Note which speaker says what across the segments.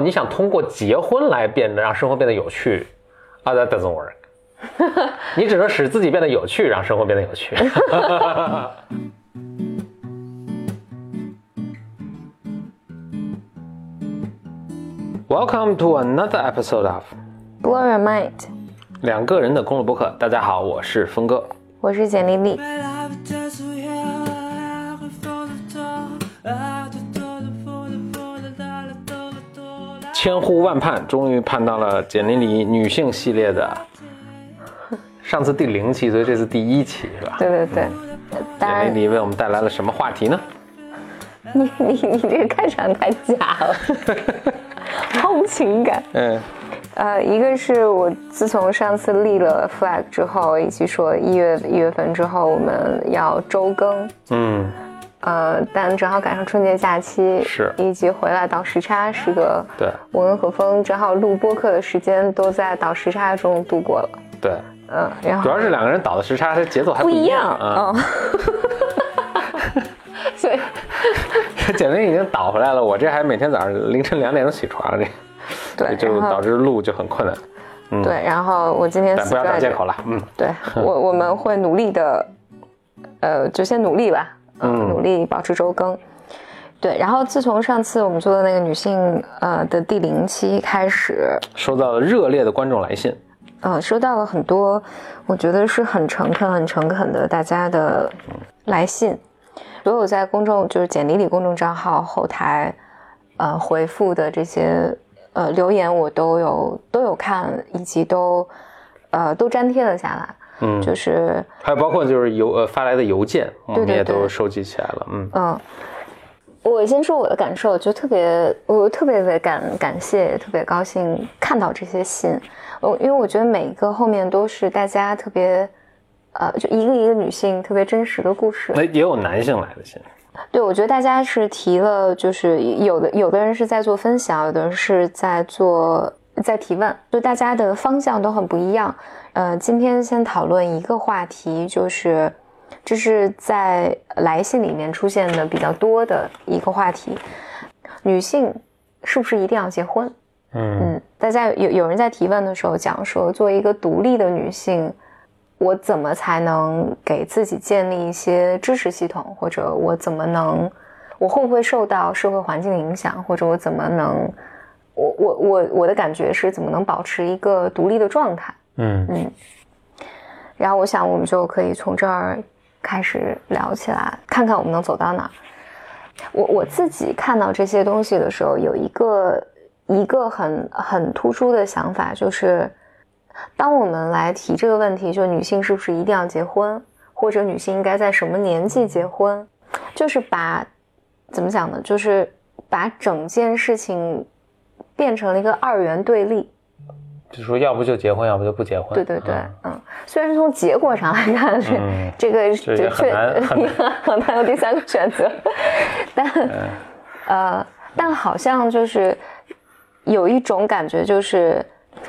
Speaker 1: 你想通过结婚来变得让生活变得有趣啊，that doesn't work。你只能使自己变得有趣，让生活变得有趣。Welcome to another episode of
Speaker 2: Blow Your Mind，
Speaker 1: 两个人的公路博客。大家好，我是峰哥。
Speaker 2: 我是简丽丽。
Speaker 1: 千呼万盼，终于盼到了简历里女性系列的。上次第零期，所以这次第一期是吧？
Speaker 2: 对对对。
Speaker 1: 简历里为我们带来了什么话题呢？
Speaker 2: 你你你这个开场太假了，毫无情感。嗯。呃，一个是我自从上次立了 flag 之后，以及说一月一月份之后我们要周更。嗯。呃，但正好赶上春节假期，
Speaker 1: 是，
Speaker 2: 以及回来倒时差，是个
Speaker 1: 对。
Speaker 2: 我跟何峰正好录播客的时间都在倒时差中度过了。
Speaker 1: 对，嗯，然后主要是两个人倒的时差，它节奏还不一样啊。
Speaker 2: 所以，
Speaker 1: 简历已经倒回来了，我这还每天早上凌晨两点钟起床这，
Speaker 2: 对，
Speaker 1: 就导致录就很困难。
Speaker 2: 嗯，对，然后我今天
Speaker 1: 不要找借口了，嗯，
Speaker 2: 对我我们会努力的，呃，就先努力吧。嗯，努力保持周更，对。然后自从上次我们做的那个女性呃的第零期开始，
Speaker 1: 收到了热烈的观众来信，
Speaker 2: 呃，收到了很多，我觉得是很诚恳、很诚恳的大家的来信。所有在公众就是简历里公众账号后台呃回复的这些呃留言，我都有都有看，以及都呃都粘贴了下来。嗯，就是
Speaker 1: 还有包括就是邮呃发来的邮件，我们也都收集起来了。嗯嗯，
Speaker 2: 我先说我的感受，就特别我特别的感感谢，特别高兴看到这些信。我因为我觉得每一个后面都是大家特别呃，就一个一个女性特别真实的故事。
Speaker 1: 那也有男性来的信。
Speaker 2: 对，我觉得大家是提了，就是有的有的人是在做分享，有的人是在做在提问，就大家的方向都很不一样。呃，今天先讨论一个话题，就是这是在来信里面出现的比较多的一个话题：女性是不是一定要结婚？嗯嗯，大家有有人在提问的时候讲说，作为一个独立的女性，我怎么才能给自己建立一些支持系统？或者我怎么能，我会不会受到社会环境影响？或者我怎么能，我我我我的感觉是怎么能保持一个独立的状态？嗯嗯，然后我想我们就可以从这儿开始聊起来，看看我们能走到哪儿。我我自己看到这些东西的时候，有一个一个很很突出的想法，就是当我们来提这个问题，就女性是不是一定要结婚，或者女性应该在什么年纪结婚，就是把怎么讲呢？就是把整件事情变成了一个二元对立。
Speaker 1: 就说要不就结婚，要不就不结婚。
Speaker 2: 对对对，嗯，虽然从结果上来看是这个
Speaker 1: 确很难
Speaker 2: 很难有第三个选择，但呃，但好像就是有一种感觉，就是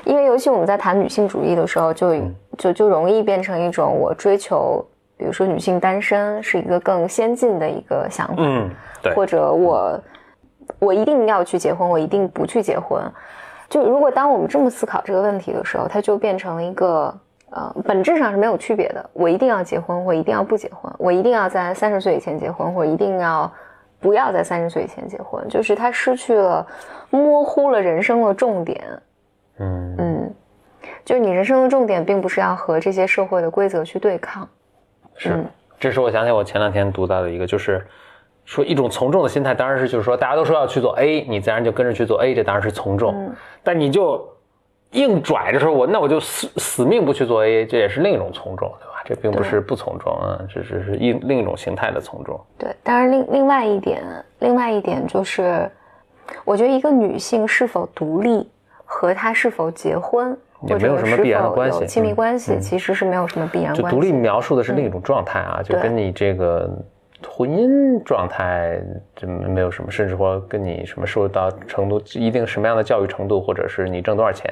Speaker 2: 因为尤其我们在谈女性主义的时候，就就就容易变成一种我追求，比如说女性单身是一个更先进的一个想法，嗯，
Speaker 1: 对，
Speaker 2: 或者我我一定要去结婚，我一定不去结婚。就如果当我们这么思考这个问题的时候，它就变成了一个呃，本质上是没有区别的。我一定要结婚，我一定要不结婚，我一定要在三十岁以前结婚，或一定要不要在三十岁以前结婚。就是它失去了，模糊了人生的重点。嗯嗯，就是你人生的重点，并不是要和这些社会的规则去对抗。
Speaker 1: 是，这是我想起我前两天读到的一个，就是。说一种从众的心态，当然是就是说，大家都说要去做 A，你自然就跟着去做 A，这当然是从众。但你就硬拽着说，我那我就死死命不去做 A，这也是另一种从众，对吧？这并不是不从众啊，这只是一另一种形态的从众。
Speaker 2: 对，当然另另外一点，另外一点就是，我觉得一个女性是否独立和她是否结婚，
Speaker 1: 也没有什么必然的关系，
Speaker 2: 亲密关系其实是没有什么必然关
Speaker 1: 系。独立描述的是另一种状态啊，就跟你这个。婚姻状态这没有什么，甚至说跟你什么受到程度、一定什么样的教育程度，或者是你挣多少钱，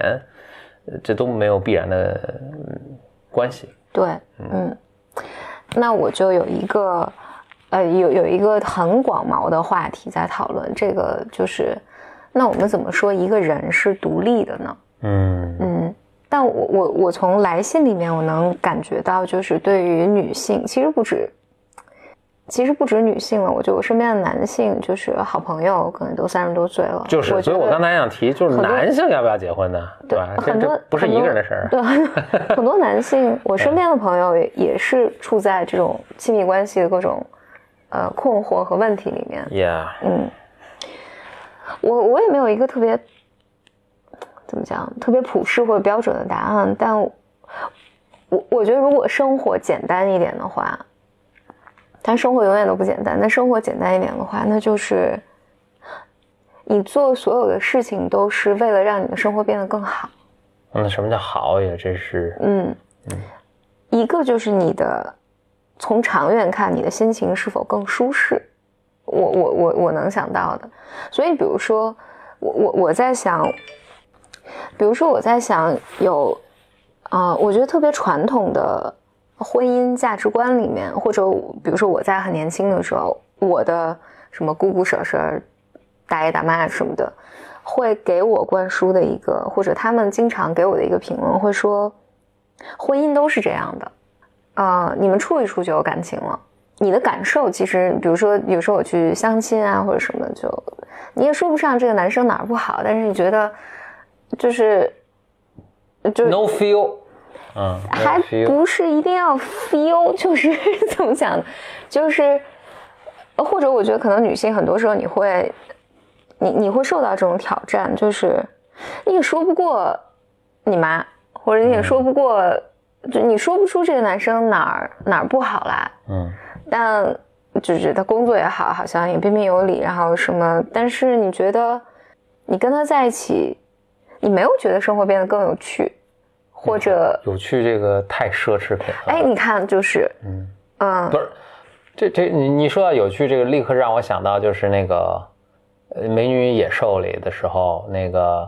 Speaker 1: 这都没有必然的关系。
Speaker 2: 对，嗯，那我就有一个，呃，有有一个很广袤的话题在讨论，这个就是那我们怎么说一个人是独立的呢？嗯嗯。但我我我从来信里面我能感觉到，就是对于女性，其实不止，其实不止女性了。我觉得我身边的男性，就是好朋友，可能都三十多岁了。
Speaker 1: 就是，所以我刚才想提，就是男性要不要结婚呢？对吧？很多不是一个人的事儿。
Speaker 2: 对，很多男性，我身边的朋友也也是处在这种亲密关系的各种呃困惑和问题里面。
Speaker 1: Yeah。嗯，
Speaker 2: 我我也没有一个特别。怎么讲？特别普世或者标准的答案，但我我觉得，如果生活简单一点的话，但生活永远都不简单。那生活简单一点的话，那就是你做所有的事情都是为了让你的生活变得更好。
Speaker 1: 那什么叫好呀？这是
Speaker 2: 嗯嗯，一个就是你的从长远看，你的心情是否更舒适？我我我我能想到的。所以，比如说，我我我在想。比如说，我在想有，啊，我觉得特别传统的婚姻价值观里面，或者比如说我在很年轻的时候，我的什么姑姑婶婶、大爷大妈什么的，会给我灌输的一个，或者他们经常给我的一个评论，会说，婚姻都是这样的，啊，你们处一处就有感情了。你的感受其实，比如说有时候我去相亲啊，或者什么，就你也说不上这个男生哪儿不好，但是你觉得。就是，
Speaker 1: 就 no feel，
Speaker 2: 嗯，还不是一定要 feel，就是怎么讲呢？就是，或者我觉得可能女性很多时候你会，你你会受到这种挑战，就是你也说不过你妈，或者你也说不过，就你说不出这个男生哪儿哪儿不好啦，嗯，但就是他工作也好，好像也彬彬有礼，然后什么，但是你觉得你跟他在一起。你没有觉得生活变得更有趣，或者
Speaker 1: 有趣这个太奢侈品了。
Speaker 2: 哎，你看，就是嗯
Speaker 1: 嗯，不是，这这你你说到有趣这个，立刻让我想到就是那个《美女与野兽》里的时候，那个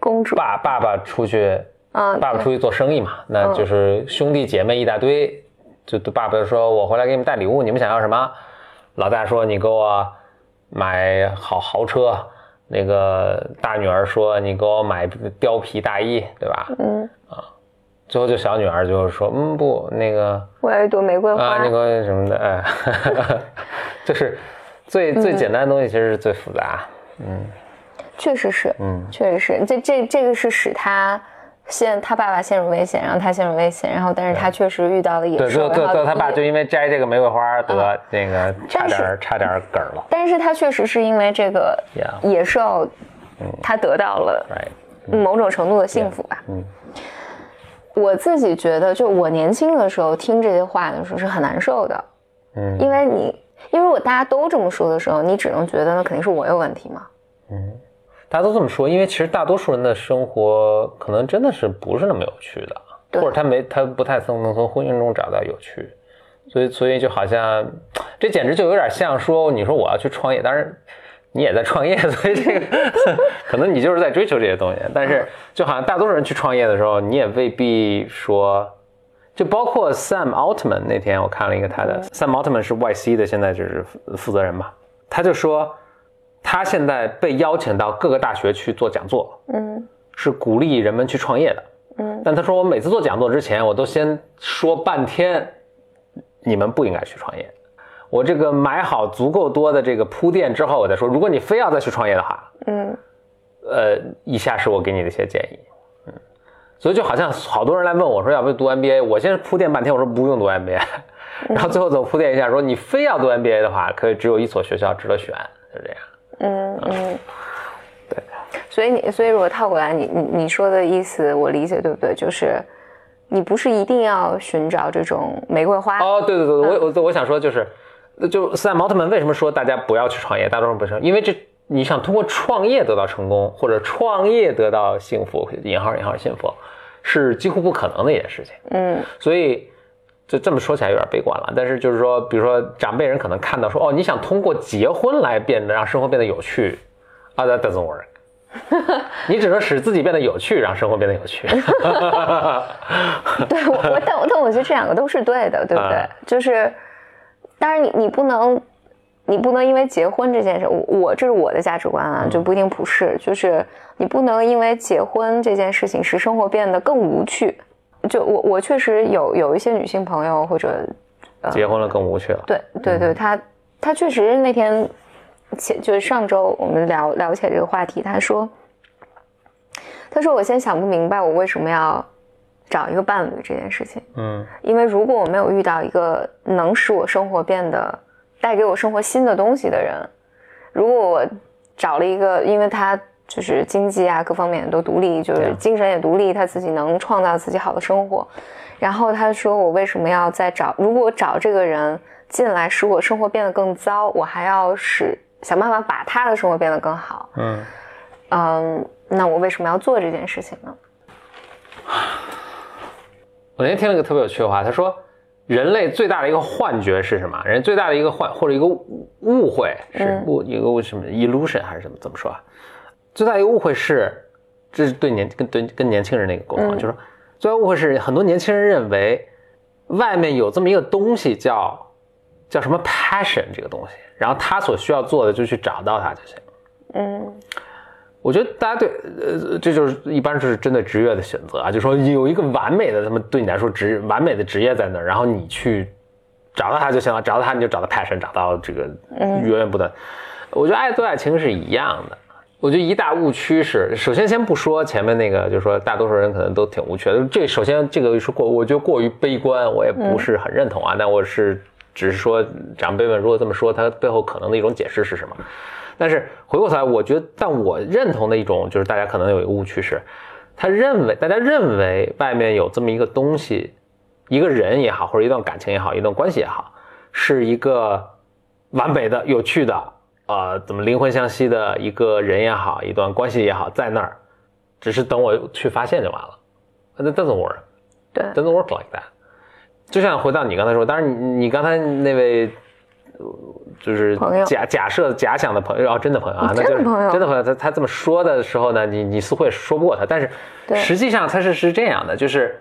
Speaker 2: 公主
Speaker 1: 爸爸爸出去啊，爸爸出去做生意嘛，那就是兄弟姐妹一大堆，就爸爸就说：“我回来给你们带礼物，你们想要什么？”老大说：“你给我买好豪车。”那个大女儿说：“你给我买貂皮大衣，对吧？”嗯啊，最后就小女儿就是说：“嗯，不，那个
Speaker 2: 我要一朵玫瑰花，
Speaker 1: 那个什么的，哎，就是最最简单的东西，其实是最复杂。嗯，
Speaker 2: 确实是，嗯，确实是，这这这个是使他。”陷他爸爸陷入危险，然后他陷入危险，然后但是他确实遇到了野兽。
Speaker 1: 他爸就因为摘这个玫瑰花得那个差点差点梗了。
Speaker 2: 但是他确实是因为这个野兽，他得到了某种程度的幸福吧。嗯，我自己觉得，就我年轻的时候听这些话的时候是很难受的。嗯，因为你因为我大家都这么说的时候，你只能觉得那肯定是我有问题嘛。嗯。
Speaker 1: 大家都这么说，因为其实大多数人的生活可能真的是不是那么有趣的，或者他没他不太能能从婚姻中找到有趣，所以所以就好像这简直就有点像说你说我要去创业，当然你也在创业，所以这个可能你就是在追求这些东西，但是就好像大多数人去创业的时候，你也未必说，就包括 Sam Altman 那天我看了一个他的，Sam Altman 是 YC 的现在就是负责人嘛，他就说。他现在被邀请到各个大学去做讲座，嗯，是鼓励人们去创业的，嗯。但他说，我每次做讲座之前，我都先说半天，你们不应该去创业。我这个买好足够多的这个铺垫之后，我再说，如果你非要再去创业的话，嗯，呃，以下是我给你的一些建议，嗯。所以就好像好多人来问我说，要不要读 MBA？我先铺垫半天，我说不用读 MBA，然后最后怎么铺垫一下，说你非要读 MBA 的话，可以只有一所学校值得选，就这样。嗯嗯，对，
Speaker 2: 所以你所以如果套过来，你你你说的意思我理解对不对？就是你不是一定要寻找这种玫瑰花
Speaker 1: 哦，对对对，我我我想说就是，就斯坦·毛特曼为什么说大家不要去创业？大多数不是因为这你想通过创业得到成功，或者创业得到幸福（引号引号幸福）是几乎不可能的一件事情。嗯，所以。就这么说起来有点悲观了，但是就是说，比如说长辈人可能看到说，哦，你想通过结婚来变得让生活变得有趣，啊，that doesn't work。你只能使自己变得有趣，让生活变得有趣。对，
Speaker 2: 我但但我觉得这两个都是对的，对不对？就是，当然你你不能，你不能因为结婚这件事，我我这是我的价值观啊，就不一定普世。就是你不能因为结婚这件事情使生活变得更无趣。就我我确实有有一些女性朋友或者
Speaker 1: 结婚了更无趣了。
Speaker 2: 对对对，她她确实那天前就是上周我们聊聊起来这个话题，她说她说我现在想不明白我为什么要找一个伴侣这件事情。嗯，因为如果我没有遇到一个能使我生活变得带给我生活新的东西的人，如果我找了一个，因为他就是经济啊各方面都独立，就是精神也独立，他自己能创造自己好的生活。然后他说：“我为什么要再找？如果找这个人进来使我生活变得更糟，我还要使想办法把他的生活变得更好。嗯嗯，那我为什么要做这件事情呢？”
Speaker 1: 我那天听了一个特别有趣的话，他说。人类最大的一个幻觉是什么？人最大的一个幻或者一个误会是误一个什么 illusion 还是什么？怎么说啊？最大一个误会是，这是对年跟对跟年轻人的一个沟通，就是说，最大误会是很多年轻人认为外面有这么一个东西叫叫什么 passion 这个东西，然后他所需要做的就去找到它就行。嗯。我觉得大家对，呃，这就是一般是针对职业的选择啊，就说有一个完美的，他们对你来说职完美的职业在那儿，然后你去找到它就行了，找到它你就找到 passion，找到这个源源不断。我觉得爱做爱情是一样的。我觉得一大误区是，首先先不说前面那个，就是说大多数人可能都挺无趣的。这首先这个是过，我觉得过于悲观，我也不是很认同啊。但我是只是说长辈们如果这么说，他背后可能的一种解释是什么？但是回过头来，我觉得，但我认同的一种就是大家可能有一个误区是，他认为大家认为外面有这么一个东西，一个人也好，或者一段感情也好，一段关系也好，是一个完美的、有趣的，呃，怎么灵魂相吸的一个人也好，一段关系也好，在那儿，只是等我去发现就完了。那 doesn't work，
Speaker 2: 对
Speaker 1: ，doesn't work like that。就像回到你刚才说，当然你你刚才那位。就是假假设假想的朋友，哦，真的朋友啊，
Speaker 2: 那就是
Speaker 1: 真的朋友。他他这么说的时候呢，你你似乎也说不过他，但是实际上他是是这样的，就是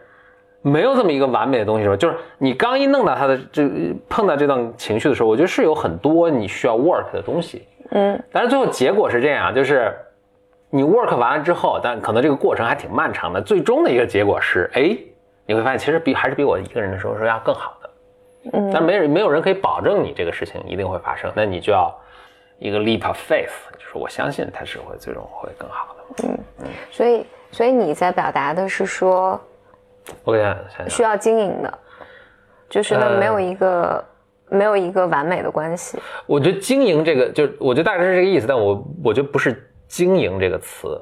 Speaker 1: 没有这么一个完美的东西，是吧？就是你刚一弄到他的这碰到这段情绪的时候，我觉得是有很多你需要 work 的东西，嗯，但是最后结果是这样，就是你 work 完了之后，但可能这个过程还挺漫长的，最终的一个结果是，哎，你会发现其实比还是比我一个人的时候是要更好的。嗯但没人没有人可以保证你这个事情一定会发生，那你就要一个 leap of faith，就是我相信它是会最终会更好的。嗯
Speaker 2: 嗯，所以所以你在表达的是说，
Speaker 1: 我给想
Speaker 2: 需要经营的，就是呢没有一个没有一个完美的关系。
Speaker 1: 我觉得经营这个，就我觉得大概是这个意思，但我我觉得不是经营这个词，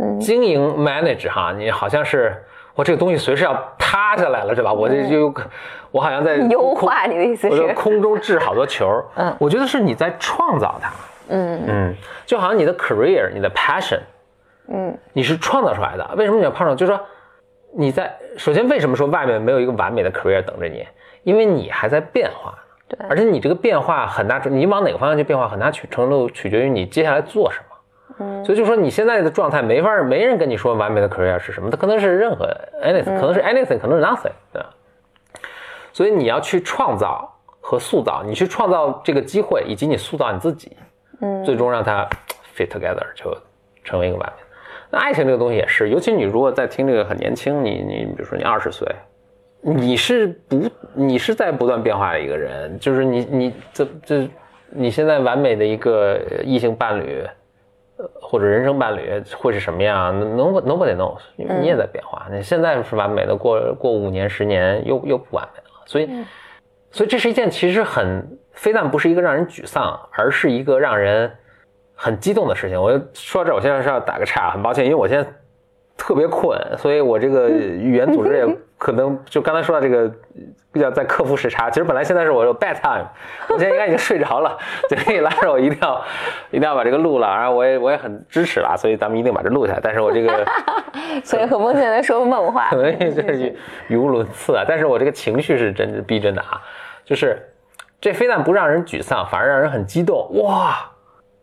Speaker 1: 嗯，经营 manage 哈，你好像是。我这个东西随时要塌下来了，是吧？我这就，我好像在
Speaker 2: 优化你的意思是？
Speaker 1: 我在空中掷好多球。嗯，我觉得是你在创造它。嗯嗯，就好像你的 career，你的 passion，嗯，你是创造出来的。为什么你要创造？就是说你在首先为什么说外面没有一个完美的 career 等着你？因为你还在变化。
Speaker 2: 对，
Speaker 1: 而且你这个变化很大，你往哪个方向去变化，很大取程度取决于你接下来做什么。嗯所以就说你现在的状态没法，没人跟你说完美的 career 是什么，它可能是任何 anything，可能是 anything，可能是 nothing，对吧？所以你要去创造和塑造，你去创造这个机会，以及你塑造你自己，嗯，最终让它 fit together 就成为一个完美。那爱情这个东西也是，尤其你如果在听这个很年轻，你你比如说你二十岁，你是不你是在不断变化的一个人，就是你你这这你现在完美的一个异性伴侣。或者人生伴侣会是什么样？Nobody nobody knows，因为你也在变化。你现在是完美的，过过五年十年又又不完美了。所以，所以这是一件其实很非但不是一个让人沮丧，而是一个让人很激动的事情。我说到这，我现在是要打个岔，很抱歉，因为我现在特别困，所以我这个语言组织也可能就刚才说到这个。比较在克服时差，其实本来现在是我有 bed time，我现在应该已经睡着了，所以拉着我一定要 一定要把这个录了，然后我也我也很支持了，所以咱们一定把这录下来。但是我这个，
Speaker 2: 所以很抱歉在说梦话，
Speaker 1: 可能就是语无伦次啊。但是我这个情绪是真逼真的啊，就是这非但不让人沮丧，反而让人很激动。哇，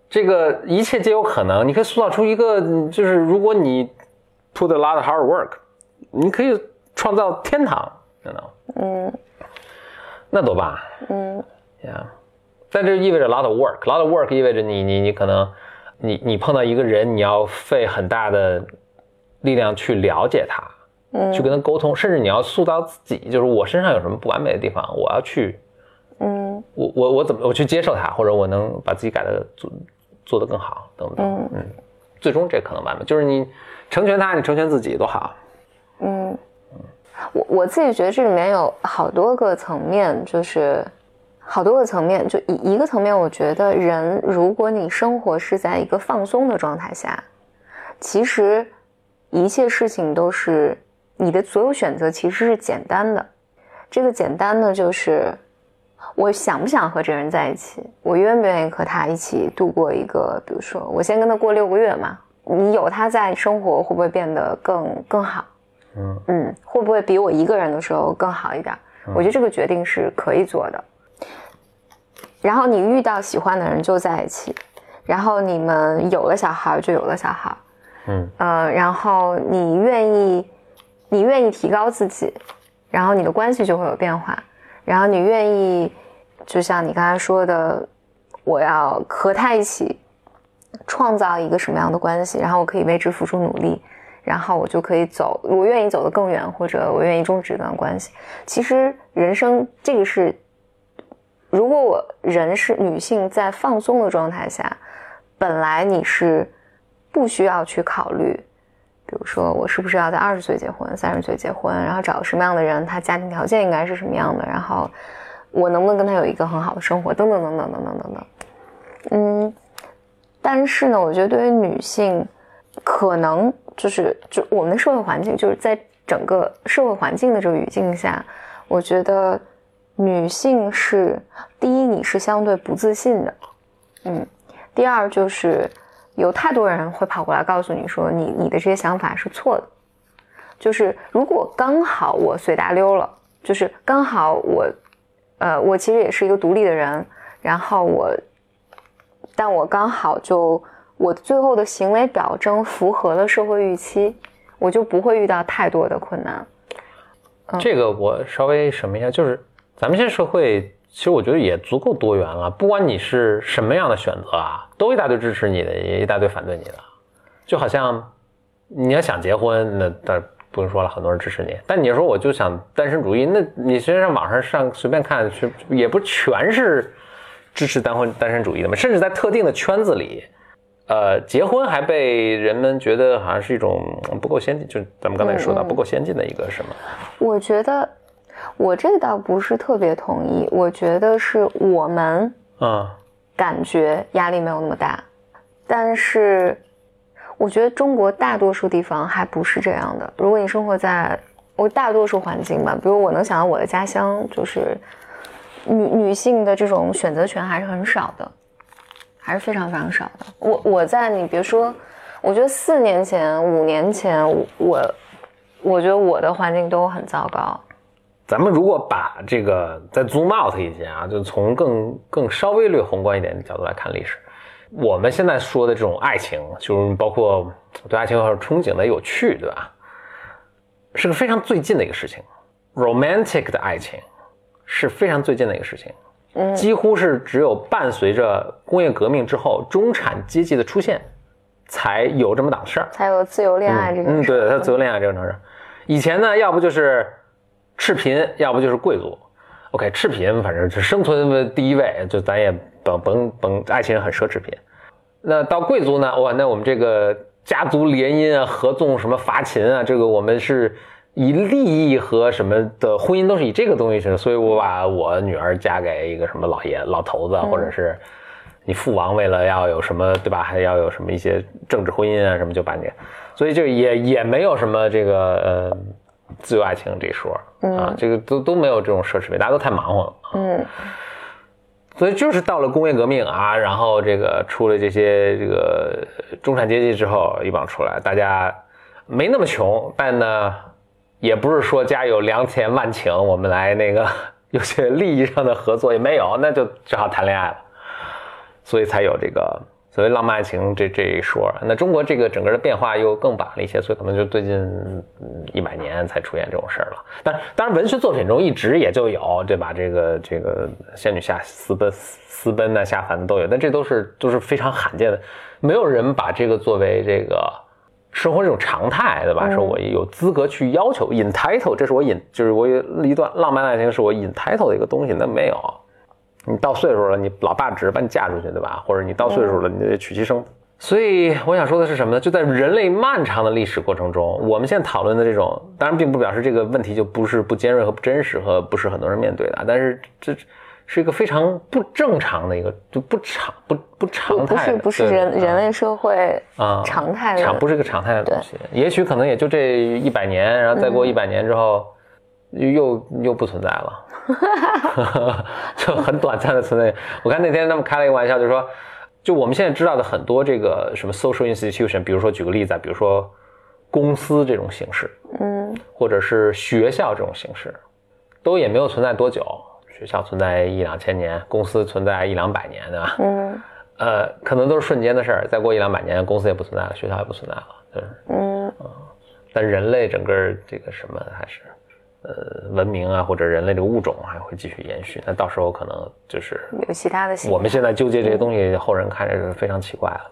Speaker 1: 这个一切皆有可能，你可以塑造出一个，就是如果你 put a lot of hard work，你可以创造天堂。嗯，那多棒！嗯，呀，但这意味着 lot of work，lot of work 意味着你你你可能你你碰到一个人，你要费很大的力量去了解他，嗯，去跟他沟通，甚至你要塑造自己，就是我身上有什么不完美的地方，我要去，嗯，我我我怎么我去接受他，或者我能把自己改的做做得更好，等等，嗯，最终这可能完美，就是你成全他，你成全自己多好，
Speaker 2: 嗯，我我自己觉得这里面有好多个层面，就是。好多个层面，就一一个层面，我觉得人，如果你生活是在一个放松的状态下，其实一切事情都是你的所有选择其实是简单的。这个简单呢，就是我想不想和这人在一起，我愿不愿意和他一起度过一个，比如说我先跟他过六个月嘛，你有他在，生活会不会变得更更好？嗯嗯，会不会比我一个人的时候更好一点？我觉得这个决定是可以做的。然后你遇到喜欢的人就在一起，然后你们有了小孩就有了小孩，嗯呃，然后你愿意，你愿意提高自己，然后你的关系就会有变化，然后你愿意，就像你刚才说的，我要和他一起创造一个什么样的关系，然后我可以为之付出努力，然后我就可以走，我愿意走得更远，或者我愿意终止这段关系。其实人生这个是。如果我人是女性，在放松的状态下，本来你是不需要去考虑，比如说我是不是要在二十岁结婚、三十岁结婚，然后找什么样的人，他家庭条件应该是什么样的，然后我能不能跟他有一个很好的生活，等等等等等等等等。嗯，但是呢，我觉得对于女性，可能就是就我们的社会环境，就是在整个社会环境的这个语境下，我觉得。女性是第一，你是相对不自信的，嗯。第二就是有太多人会跑过来告诉你说，你你的这些想法是错的。就是如果刚好我随大溜了，就是刚好我，呃，我其实也是一个独立的人，然后我，但我刚好就我最后的行为表征符合了社会预期，我就不会遇到太多的困难。
Speaker 1: 这个我稍微什么一下，就是。咱们现在社会其实我觉得也足够多元了，不管你是什么样的选择啊，都一大堆支持你的，也一大堆反对你的。就好像你要想结婚，那但不用说了，很多人支持你。但你说我就想单身主义，那你实际上网上上随便看，去也不全是支持单婚单身主义的嘛。甚至在特定的圈子里，呃，结婚还被人们觉得好像是一种不够先进，就咱们刚才说到不够先进的一个什么？
Speaker 2: 我觉得。我这倒不是特别同意，我觉得是我们啊，感觉压力没有那么大，但是我觉得中国大多数地方还不是这样的。如果你生活在我大多数环境吧，比如我能想到我的家乡，就是女女性的这种选择权还是很少的，还是非常非常少的。我我在你别说，我觉得四年前、五年前，我我觉得我的环境都很糟糕。
Speaker 1: 咱们如果把这个再 zoom out 一些啊，就从更更稍微略宏观一点的角度来看历史，我们现在说的这种爱情，就是包括对爱情有憧憬的有趣，对吧？是个非常最近的一个事情，romantic 的爱情是非常最近的一个事情，嗯，几乎是只有伴随着工业革命之后中产阶级的出现，才有这么档事儿，
Speaker 2: 才有自由恋爱这个，嗯，
Speaker 1: 对，它自由恋爱这个事儿，以前呢，要不就是。赤贫，要不就是贵族。OK，赤贫反正是生存的第一位，就咱也甭甭甭，爱情很奢侈品。那到贵族呢？哇，那我们这个家族联姻啊、合纵什么伐秦啊，这个我们是以利益和什么的婚姻都是以这个东西去，所以我把我女儿嫁给一个什么老爷、老头子，或者是你父王为了要有什么对吧，还要有什么一些政治婚姻啊什么，就把你，所以就也也没有什么这个呃。自由爱情这一说啊，这个都都没有这种奢侈品，大家都太忙活了。嗯，所以就是到了工业革命啊，然后这个出了这些这个中产阶级之后，一帮出来，大家没那么穷，但呢，也不是说家有良田万顷，我们来那个 有些利益上的合作也没有，那就只好谈恋爱了。所以才有这个所谓浪漫爱情这这一说。那中国这个整个的变化又更晚了一些，所以可能就最近一百年才出现这种事儿了。但当然，文学作品中一直也就有，对吧？这个这个仙女下私奔私奔呐，下凡的都有，但这都是都是非常罕见的，没有人把这个作为这个生活这种常态，对吧？说我有资格去要求 entitle，这是我引，就是我有一段浪漫爱情是我 entitle 的一个东西，那没有。你到岁数了，你老爸只是把你嫁出去，对吧？或者你到岁数了，你就得娶妻生子。所以我想说的是什么呢？就在人类漫长的历史过程中，我们现在讨论的这种，当然并不表示这个问题就不是不尖锐和不真实和不是很多人面对的，但是这是一个非常不正常的一个，就不常不不常态
Speaker 2: 的，不是不是人人类社会啊常态
Speaker 1: 常不是一个常态的东西。也许可能也就这一百年，然后再过一百年之后，又又不存在了。就很短暂的存在。我看那天他们开了一个玩笑，就是说，就我们现在知道的很多这个什么 social institution，比如说举个例子啊，比如说公司这种形式，嗯，或者是学校这种形式，都也没有存在多久。学校存在一两千年，公司存在一两百年，对吧？嗯，呃，可能都是瞬间的事儿。再过一两百年，公司也不存在了，学校也不存在了，对，嗯，但人类整个这个什么还是。呃，文明啊，或者人类这个物种还会继续延续，那到时候可能就是
Speaker 2: 有其他的。
Speaker 1: 我们现在纠结这些东西，后人看着是非常奇怪了。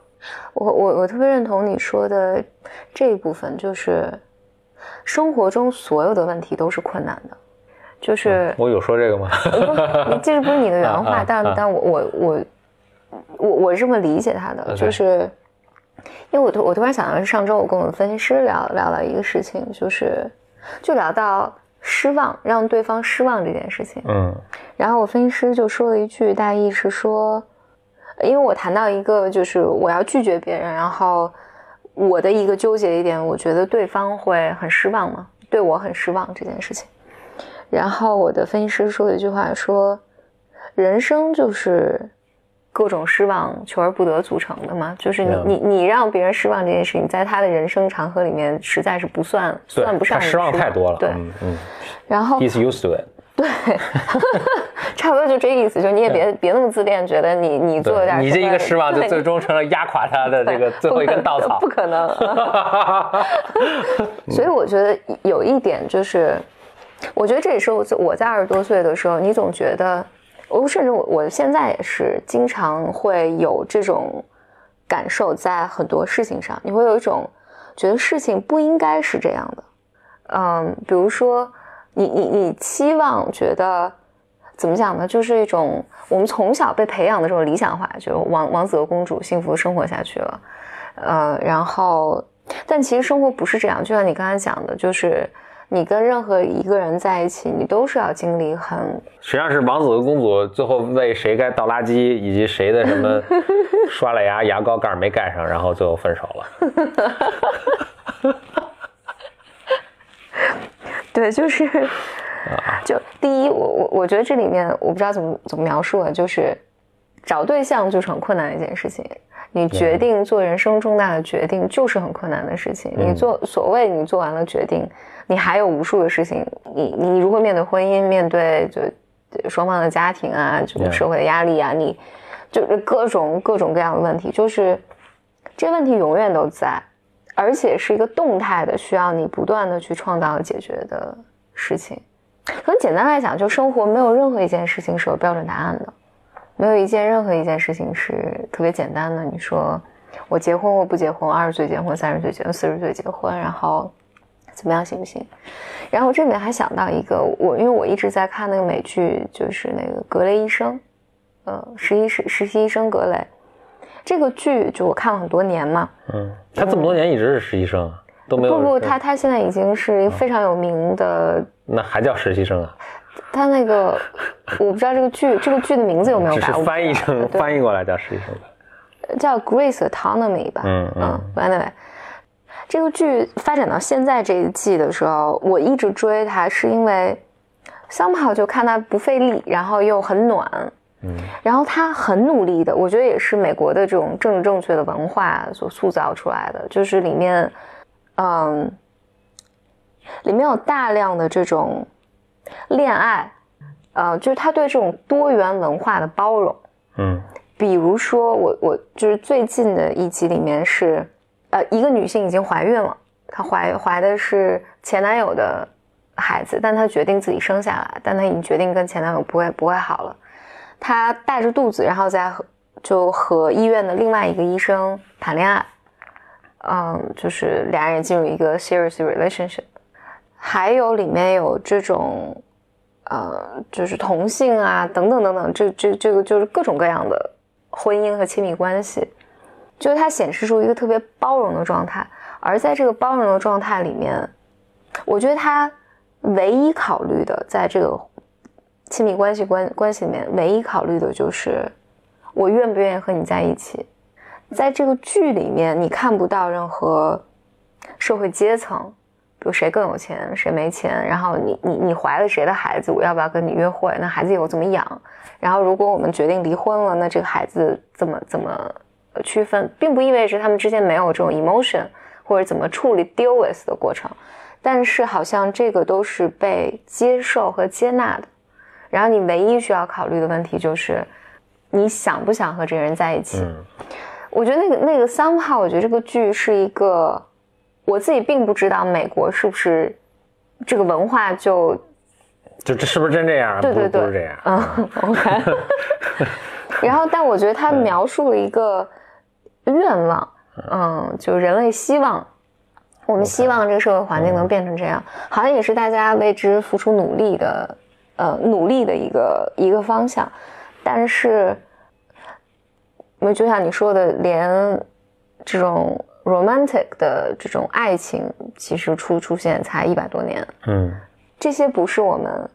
Speaker 2: 我我我特别认同你说的这一部分，就是生活中所有的问题都是困难的，就是
Speaker 1: 我有说这个吗？
Speaker 2: 这不是你的原话，但但我我我我我这么理解他的，就是因为我突我突然想到，上周我跟我们分析师聊聊了一个事情，就是就聊到。失望，让对方失望这件事情，嗯，然后我分析师就说了一句，大意是说，因为我谈到一个，就是我要拒绝别人，然后我的一个纠结一点，我觉得对方会很失望嘛，对我很失望这件事情，然后我的分析师说了一句话，说，人生就是。各种失望求而不得组成的嘛，就是你你你让别人失望这件事情，在他的人生长河里面实在是不算算不上。
Speaker 1: 失望太多了。
Speaker 2: 对，嗯。然后。
Speaker 1: He's used to it。
Speaker 2: 对，差不多就这意思，就你也别别那么自恋，觉得你你做了点。
Speaker 1: 你这一个失望就最终成了压垮他的这个最后一根稻草。
Speaker 2: 不可能。所以我觉得有一点就是，我觉得这也是我我在二十多岁的时候，你总觉得。我甚至我我现在也是经常会有这种感受，在很多事情上，你会有一种觉得事情不应该是这样的，嗯，比如说你你你期望觉得怎么讲呢？就是一种我们从小被培养的这种理想化，就王王子和公主幸福生活下去了，呃，然后但其实生活不是这样，就像你刚才讲的，就是。你跟任何一个人在一起，你都是要经历很，
Speaker 1: 实际上是王子和公主最后为谁该倒垃圾，以及谁的什么 刷了牙牙膏盖没盖上，然后最后分手了。
Speaker 2: 对，就是，就第一，我我我觉得这里面我不知道怎么怎么描述啊，就是找对象就是很困难的一件事情。你决定做人生重大的决定，就是很困难的事情。你做所谓你做完了决定，你还有无数的事情。你你如何面对婚姻，面对就双方的家庭啊，就社会的压力啊，你就是各种各种各样的问题，就是这问题永远都在，而且是一个动态的，需要你不断的去创造解决的事情。很简单来讲，就生活没有任何一件事情是有标准答案的。没有一件任何一件事情是特别简单的。你说我结婚或不结婚，二十岁结婚，三十岁结婚，四十岁结婚，然后怎么样行不行？然后这里面还想到一个，我因为我一直在看那个美剧，就是那个《格雷医生》，呃，实习实实习医生格雷。这个剧就我看了很多年嘛。
Speaker 1: 嗯，他这么多年一直是实习生，都没有。
Speaker 2: 不不，他他现在已经是一个非常有名的。
Speaker 1: 那还叫实习生啊？
Speaker 2: 他那个我不知道这个剧 这个剧的名字有没有改？
Speaker 1: 翻译成翻译过来叫实习生
Speaker 2: 叫 Grace Autonomy 吧。嗯嗯。Anyway，这个剧发展到现在这一季的时候，我一直追它，是因为 somehow 就看它不费力，然后又很暖。嗯。然后他很努力的，我觉得也是美国的这种政治正确的文化所塑造出来的，就是里面，嗯，里面有大量的这种。恋爱，呃，就是他对这种多元文化的包容，嗯，比如说我我就是最近的一集里面是，呃，一个女性已经怀孕了，她怀怀的是前男友的孩子，但她决定自己生下来，但她已经决定跟前男友不会不会好了，她带着肚子，然后再和就和医院的另外一个医生谈恋爱，嗯，就是俩人进入一个 serious relationship，还有里面有这种。呃，就是同性啊，等等等等，这这这个就是各种各样的婚姻和亲密关系，就是它显示出一个特别包容的状态。而在这个包容的状态里面，我觉得他唯一考虑的，在这个亲密关系关关系里面，唯一考虑的就是我愿不愿意和你在一起。在这个剧里面，你看不到任何社会阶层。比如谁更有钱，谁没钱，然后你你你怀了谁的孩子，我要不要跟你约会？那孩子以后怎么养？然后如果我们决定离婚了，那这个孩子怎么怎么区分，并不意味着他们之间没有这种 emotion 或者怎么处理 deal with 的过程，但是好像这个都是被接受和接纳的。然后你唯一需要考虑的问题就是，你想不想和这个人在一起？我觉得那个那个三号，我觉得这个剧是一个。我自己并不知道美国是不是这个文化就
Speaker 1: 就这是不是真这样？
Speaker 2: 对对对，
Speaker 1: 不是这样。嗯
Speaker 2: ，OK。然后，但我觉得他 描述了一个愿望，嗯，就人类希望，我们希望这个社会环境能变成这样，好像也是大家为之付出努力的，呃，努力的一个一个方向。但是，因为就像你说的，连这种。romantic 的这种爱情，其实出出现才一百多年。嗯，这些不是我们，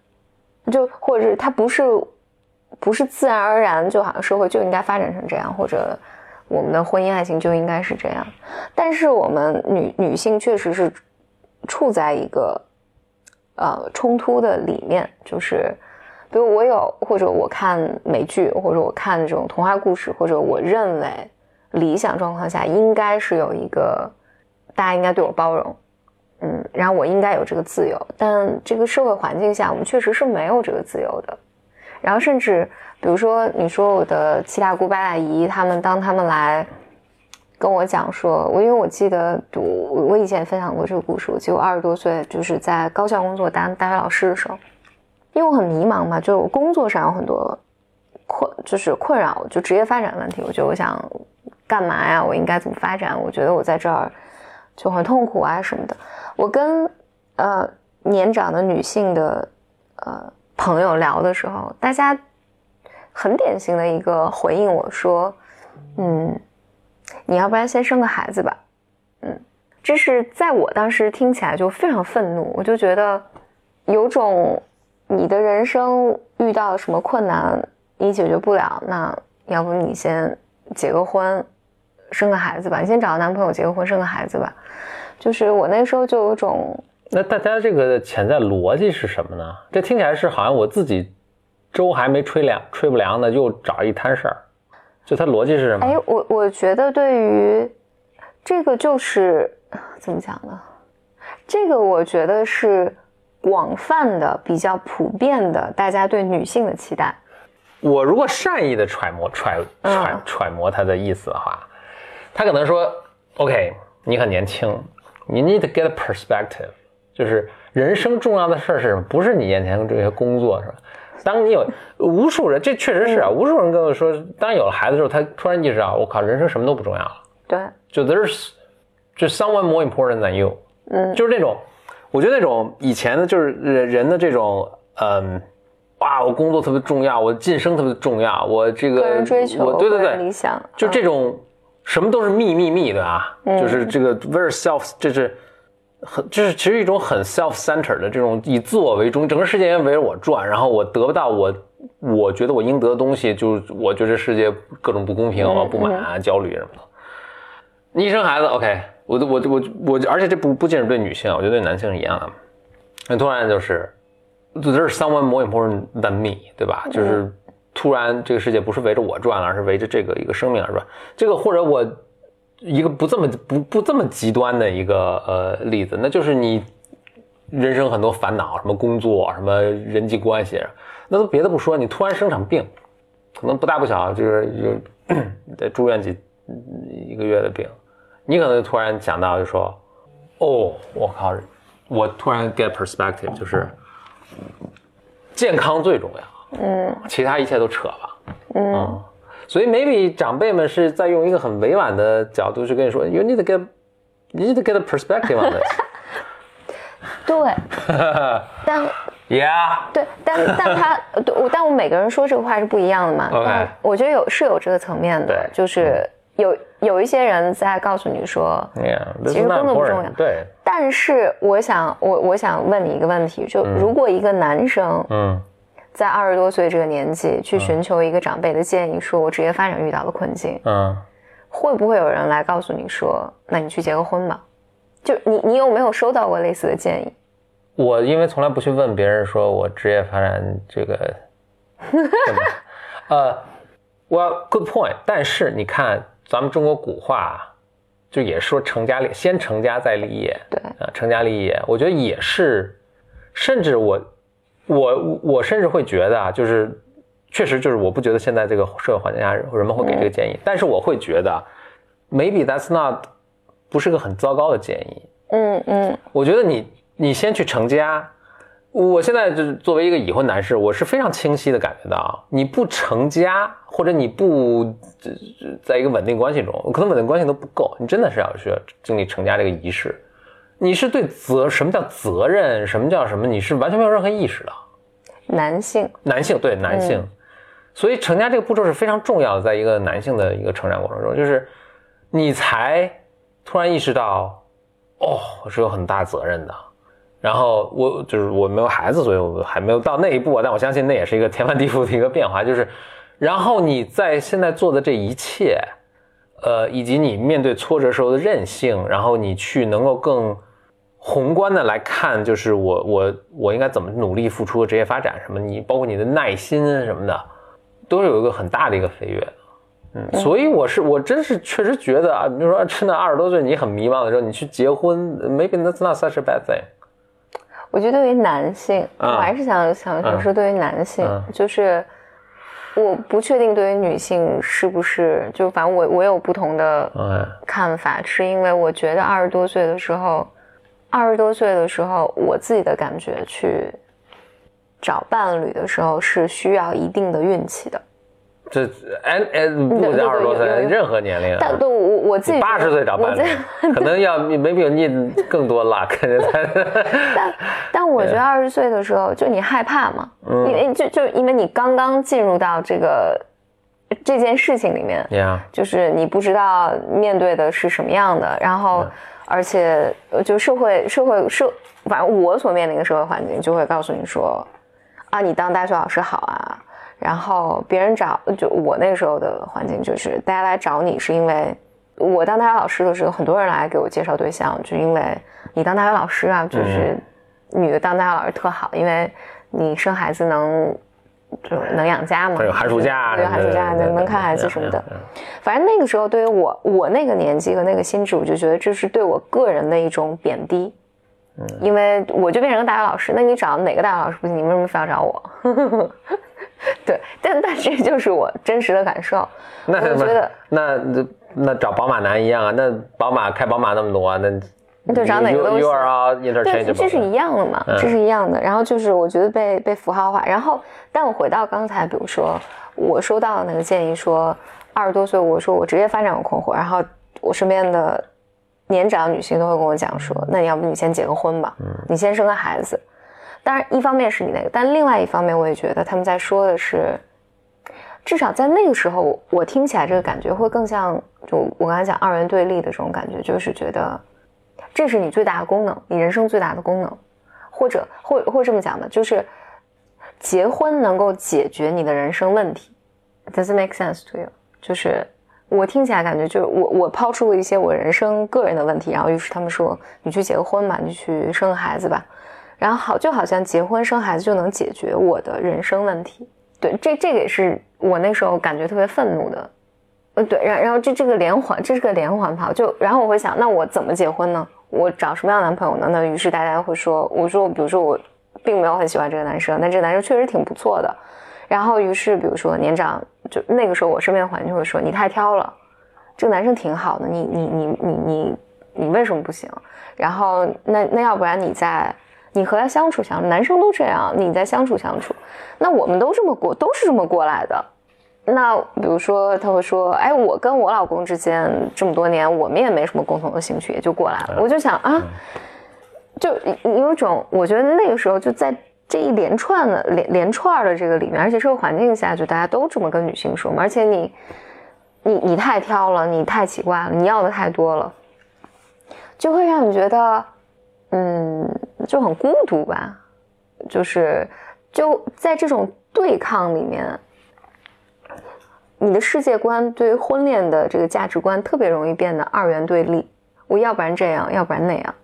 Speaker 2: 就或者是它不是不是自然而然，就好像社会就应该发展成这样，或者我们的婚姻爱情就应该是这样。但是我们女女性确实是处在一个呃冲突的里面，就是比如我有或者我看美剧，或者我看这种童话故事，或者我认为。理想状况下应该是有一个，大家应该对我包容，嗯，然后我应该有这个自由。但这个社会环境下，我们确实是没有这个自由的。然后甚至，比如说，你说我的七大姑八大姨，他们当他们来跟我讲说，我因为我记得我我以前也分享过这个故事，我记得我二十多岁就是在高校工作当大学老师的时候，因为我很迷茫嘛，就是我工作上有很多困，就是困扰，就职业发展问题，我觉得我想。干嘛呀？我应该怎么发展？我觉得我在这儿就很痛苦啊什么的。我跟呃年长的女性的呃朋友聊的时候，大家很典型的一个回应我说：“嗯，你要不然先生个孩子吧。”嗯，这是在我当时听起来就非常愤怒，我就觉得有种你的人生遇到什么困难你解决不了，那要不你先结个婚。生个孩子吧，你先找个男朋友，结个婚，生个孩子吧。就是我那时候就有种……
Speaker 1: 那大家这个潜在逻辑是什么呢？这听起来是好像我自己粥还没吹凉，吹不凉呢，又找一摊事儿。就它逻辑是什么？
Speaker 2: 哎，我我觉得对于这个就是怎么讲呢？这个我觉得是广泛的、比较普遍的，大家对女性的期待。
Speaker 1: 我如果善意的揣摩、揣揣揣摩他的意思的话。他可能说：“OK，你很年轻，你 need to get a perspective，就是人生重要的事儿是什么？不是你眼前这些工作，是吧？当你有无数人，这确实是啊，无数人跟我说，当有了孩子之后，他突然意识到，我靠，人生什么都不重要了。
Speaker 2: 对，
Speaker 1: 就 there's 就 someone more important than you，嗯，就是那种，我觉得那种以前的，就是人人的这种，嗯，哇，我工作特别重要，我晋升特别重要，我这个
Speaker 2: 追求，我
Speaker 1: 对对对，
Speaker 2: 理想，
Speaker 1: 就这种。”什么都是秘密密，的啊？就是这个 very self，这是很，就是其实一种很 self-centered 的这种以自我为中，整个世界围着我转，然后我得不到我我觉得我应得的东西，就是我觉得世界各种不公平啊、不满啊、焦虑什么的。你生孩子，OK，我我我我，而且这不不仅是对女性，我觉得对男性是一样的。那突然就是 there's someone more important than me，对吧？就是。突然，这个世界不是围着我转了，而是围着这个一个生命而转。这个或者我一个不这么不不这么极端的一个呃例子，那就是你人生很多烦恼，什么工作，什么人际关系，那都别的不说，你突然生场病，可能不大不小，就是就得 住院几一个月的病，你可能突然想到就说，哦，我靠，我突然 get perspective，就是健康最重要，嗯，其他一切都扯吧，嗯，所以 maybe 长辈们是在用一个很委婉的角度去跟你说，you need to get，you need to get a perspective on this。
Speaker 2: 对，但
Speaker 1: Yeah，
Speaker 2: 对，但但他对我，但我每个人说这个话是不一样的嘛。我觉得有是有这个层面的，就是有有一些人在告诉你说
Speaker 1: ，Yeah，
Speaker 2: 其实功能不重要
Speaker 1: 对，
Speaker 2: 但是我想我我想问你一个问题，就如果一个男生
Speaker 1: 嗯
Speaker 2: 在二十多岁这个年纪去寻求一个长辈的建议，说我职业发展遇到了困境，
Speaker 1: 嗯，
Speaker 2: 会不会有人来告诉你说，那你去结个婚吧？就你你有没有收到过类似的建议？
Speaker 1: 我因为从来不去问别人说我职业发展这个，呃，我 good point。但是你看咱们中国古话，就也说成家立先成家再立业，
Speaker 2: 对，
Speaker 1: 啊，成家立业，我觉得也是，甚至我我我甚至会觉得啊，就是确实就是我不觉得现在这个社会环境下人们会给这个建议，但是我会觉得 maybe that's not 不是个很糟糕的建议。
Speaker 2: 嗯嗯
Speaker 1: 我觉得你你先去成家，我现在就是作为一个已婚男士，我是非常清晰的感觉到，你不成家或者你不在一个稳定关系中，可能稳定关系都不够，你真的是要需要经历成家这个仪式。你是对责什么叫责任，什么叫什么，你是完全没有任何意识的。
Speaker 2: 男性，
Speaker 1: 男性对男性，所以成家这个步骤是非常重要的，在一个男性的一个成长过程中，就是你才突然意识到，哦，我是有很大责任的。然后我就是我没有孩子，所以我还没有到那一步啊。但我相信那也是一个天翻地覆的一个变化，就是，然后你在现在做的这一切，呃，以及你面对挫折时候的韧性，然后你去能够更宏观的来看，就是我我我应该怎么努力付出职业发展什么，你包括你的耐心什么的，都是有一个很大的一个飞跃的。嗯，所以我是我真是确实觉得啊，比如说真的二十多岁你很迷茫的时候，你去结婚，maybe that's not such a bad thing。
Speaker 2: 我觉得对于男性，
Speaker 1: 嗯
Speaker 2: 我还是想想想说，对于男性，
Speaker 1: 嗯
Speaker 2: 就是我不确定对于女性是不是，就反正我我有不同的
Speaker 1: 嗯
Speaker 2: 看法，是因为我觉得二十多岁的时候，二十多岁的时候，我自己的感觉去找伴侣的时候是需要一定的运气的。
Speaker 1: 这哎哎，不二十多岁，任何年龄啊，
Speaker 2: 但对我我自己
Speaker 1: 八十岁找伴侣，可能要没比你更多 luck。
Speaker 2: 但但我觉得二十岁的时候，就你害怕嘛，
Speaker 1: 嗯。
Speaker 2: 因为就就因为你刚刚进入到这个这件事情里面，
Speaker 1: 呀，
Speaker 2: 就是你不知道面对的是什么样的，然后而且呃就社会社会社，反正我所面临的社会环境就会告诉你说，啊，你当大学老师好啊，然后别人找就我那时候的环境就是大家来找你是因为我当大学老师的时候，很多人来给我介绍对象，就因为你当大学老师啊，就是女的当大学老师特好，因为你生孩子能。就能养家嘛，
Speaker 1: 有寒暑假
Speaker 2: 对，有寒暑假能能看孩子什么的。反正那个时候，对于我我那个年纪和那个心智，我就觉得这是对我个人的一种贬低。
Speaker 1: 嗯
Speaker 2: 因为我就变成个大学老师，那你找哪个大学老师不行？你为什么非要找我？对，但但这就是我真实的感受。
Speaker 1: 那
Speaker 2: 我觉得
Speaker 1: 那那那找宝马男一样啊，那宝马开宝马那么多，那
Speaker 2: 对找哪个都
Speaker 1: you
Speaker 2: 行
Speaker 1: are all
Speaker 2: 对。这是一样的嘛，这是一样的。然后就是我觉得被被符号化。然后，但我回到刚才，比如说我收到的那个建议说，二十多岁，我说我职业发展有困惑，然后我身边的年长女性都会跟我讲说，那你要不你先结个婚吧，你先生个孩子。当然，一方面是你那个，但另外一方面，我也觉得他们在说的是，至少在那个时候，我听起来这个感觉会更像，就我刚才讲二元对立的这种感觉，就是觉得这是你最大的功能，你人生最大的功能，或者或或这么讲的，就是结婚能够解决你的人生问题。Does it make sense to you？就是我听起来感觉就是我我抛出了一些我人生个人的问题，然后于是他们说你去结个婚吧，你去生个孩子吧，然后好就好像结婚生孩子就能解决我的人生问题。对，这这个也是我那时候感觉特别愤怒的。呃，对，然然后这这个连环，这是个连环炮，就然后我会想，那我怎么结婚呢？我找什么样的男朋友呢？那于是大家会说，我说，比如说我并没有很喜欢这个男生，但这个男生确实挺不错的。然后于是比如说年长，就那个时候我身边的环境会说你太挑了，这个男生挺好的，你你你你你你为什么不行？然后那那要不然你在你和他相处相处，男生都这样，你在相处相处，那我们都这么过，都是这么过来的。那比如说他会说，哎，我跟我老公之间这么多年，我们也没什么共同的兴趣，也就过来了。我就想啊，就有一种，我觉得那个时候就在这一连串的连连串的这个里面，而且社会环境下，就大家都这么跟女性说嘛，而且你你你太挑了，你太奇怪了，你要的太多了，就会让你觉得，嗯，就很孤独吧，就是就在这种对抗里面。你的世界观对于婚恋的这个价值观特别容易变得二元对立，我要不然这样，要不然那样。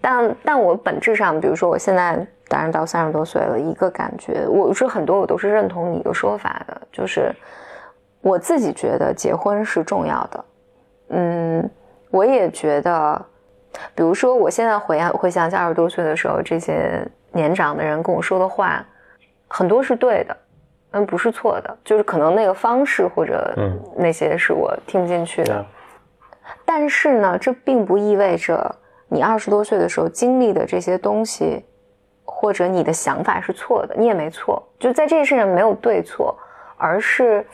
Speaker 2: 但但我本质上，比如说我现在当然到三十多岁了，一个感觉，我是很多我都是认同你的说法的，就是我自己觉得结婚是重要的。嗯，我也觉得，比如说我现在回回想起二十多岁的时候，这些年长的人跟我说的话，很多是对的。嗯，不是错的，就是可能那个方式或者那些是我听不进去的。但是呢，这并不意味着你二十多岁的时候经历的这些东西，或者你的想法是错的，你也没错。就在这件事上没有对错，而是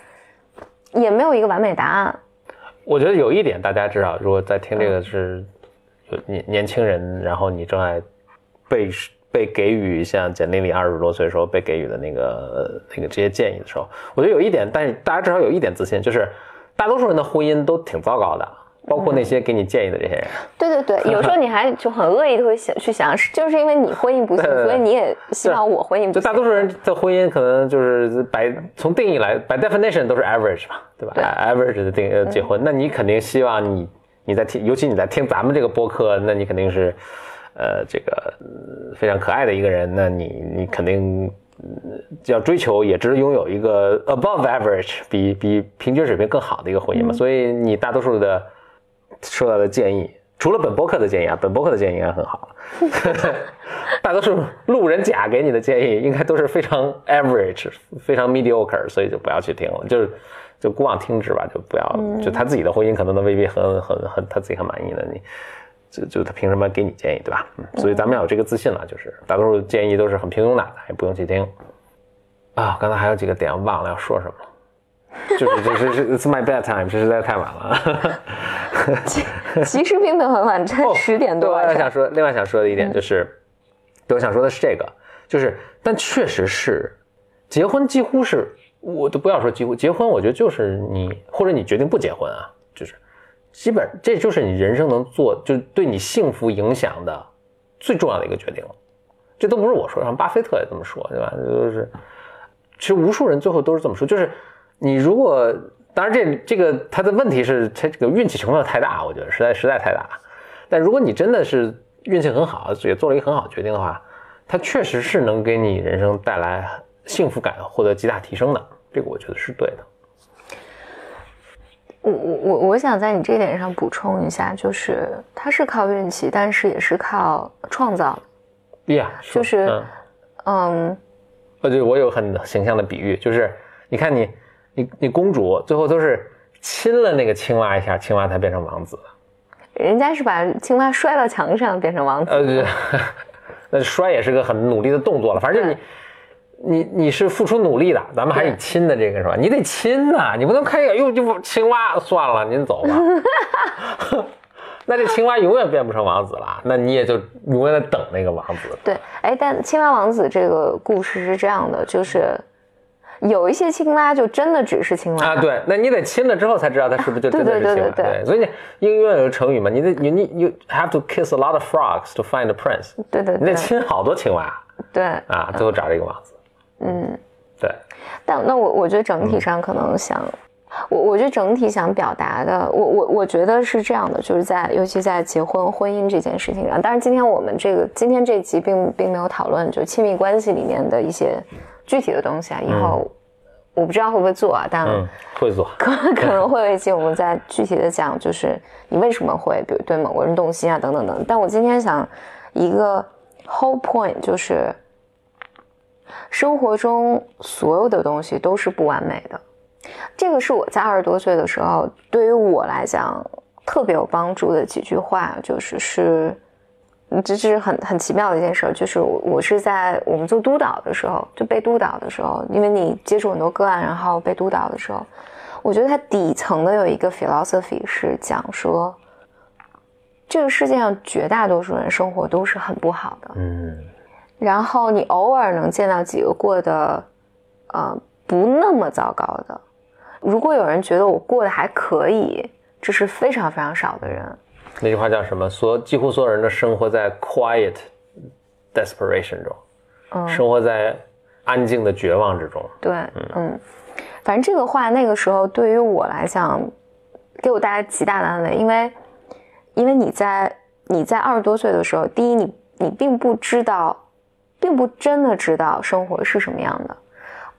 Speaker 2: 也没有一个完美答案。
Speaker 1: 我觉得有一点大家知道，如果在听这个是年年轻人，然后你正在被。被给予像简历里二十多岁时候被给予的那个那个这些建议的时候，我觉得有一点，但是大家至少有一点自信，就是大多数人的婚姻都挺糟糕的，包括那些给你建议的这些人。
Speaker 2: 对对对，有时候你还就很恶意的会想去想，就是因为你婚姻不幸，所以你也希望我婚姻不。
Speaker 1: 就大多数人的婚姻可能就是摆从定义来，by definition 都是 average 嘛，对吧？average 的定呃结婚，那你肯定希望你你在听，尤其你在听咱们这个播客，那你肯定是。呃，这个非常可爱的一个人，那你你肯定要追求，也只拥有一个 above average，比比平均水平更好的一个婚姻嘛。所以你大多数的受到的建议，除了本博客的建议啊，本博客的建议应该很好。大多数路人甲给你的建议，应该都是非常 average，非常 mediocre，所以就不要去听了，就是就姑妄听之吧，就不要，就他自己的婚姻可能都未必很很很他自己很满意的你。就就他凭什么给你建议，对吧？嗯，所以咱们要有这个自信了，就是大多数建议都是很平庸的，也不用去听。啊，刚才还有几个点忘了要说什么，就是这是是 It's my bad time，这实在太晚了。
Speaker 2: 其实并没有很晚，才十点多。
Speaker 1: 另外想说，另外想说的一点就是，我想说的是这个，就是但确实是结婚几乎是，我都不要说几乎结婚，我觉得就是你或者你决定不结婚啊，就是。基本这就是你人生能做，就对你幸福影响的最重要的一个决定了。这都不是我说，像巴菲特也这么说，对吧？就是，其实无数人最后都是这么说。就是你如果，当然这这个他的问题是，他这个运气成分太大，我觉得实在实在太大。但如果你真的是运气很好，也做了一个很好的决定的话，它确实是能给你人生带来幸福感，获得极大提升的。这个我觉得是对的。
Speaker 2: 我我我我想在你这点上补充一下，就是它是靠运气，但是也是靠创造。
Speaker 1: Yeah，
Speaker 2: 就是，嗯，
Speaker 1: 呃，就我有很形象的比喻，就是你看你你你公主最后都是亲了那个青蛙一下，青蛙才变成王子。
Speaker 2: 人家是把青蛙摔到墙上变成王子。呃，对
Speaker 1: 那摔也是个很努力的动作了，反正就你。你你是付出努力的，咱们还以亲的这个是吧？你得亲呐，你不能看一眼哟就青蛙算了，您走吧。那这青蛙永远变不成王子了，那你也就永远在等那个王子。
Speaker 2: 对，哎，但青蛙王子这个故事是这样的，就是有一些青蛙就真的只是青蛙
Speaker 1: 啊。对，那你得亲了之后才知道它是不是就真的是青蛙。对，所以你英语有个成语嘛，你得你你 you have to kiss a lot of frogs to find a prince。
Speaker 2: 对对，
Speaker 1: 你得亲好多青蛙。
Speaker 2: 对
Speaker 1: 啊，最后找这个王子。嗯，对，
Speaker 2: 但那我我觉得整体上可能想，我我觉得整体想表达的，我我我觉得是这样的，就是在尤其在结婚婚姻这件事情上，当然今天我们这个今天这集并并没有讨论就亲密关系里面的一些具体的东西啊，以后我不知道会不会做啊，但
Speaker 1: 会做，
Speaker 2: 可可能会有一期我们再具体的讲，就是你为什么会比如对某个人动心啊等等等，但我今天想一个 whole point 就是。生活中所有的东西都是不完美的。这个是我在二十多岁的时候，对于我来讲特别有帮助的几句话，就是是，这是很很奇妙的一件事儿，就是我我是在我们做督导的时候，就被督导的时候，因为你接触很多个案，然后被督导的时候，我觉得它底层的有一个 philosophy 是讲说，这个世界上绝大多数人生活都是很不好的，
Speaker 1: 嗯
Speaker 2: 然后你偶尔能见到几个过得，呃，不那么糟糕的。如果有人觉得我过得还可以，这是非常非常少的人。
Speaker 1: 那句话叫什么？所几乎所有人都生活在 quiet desperation 中，
Speaker 2: 嗯，
Speaker 1: 生活在安静的绝望之中。
Speaker 2: 对，嗯，反正这个话那个时候对于我来讲，给我带来极大的安慰，因为，因为你在你在二十多岁的时候，第一，你你并不知道，并不真的知道生活是什么样的，